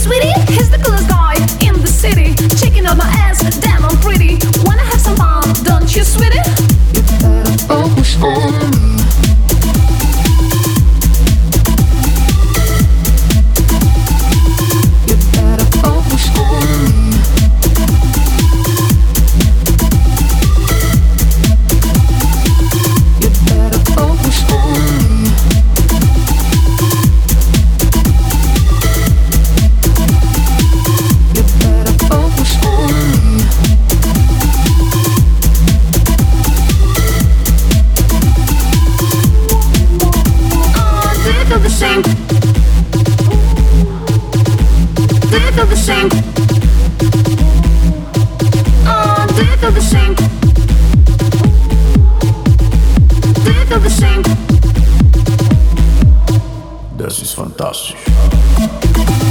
Sweetie, he's the coolest guy in the city. Checking out my ass, damn, I'm pretty. Wanna have some fun, don't you, sweetie? the same. Oh, feel the same? Feel the same? This is fantastic.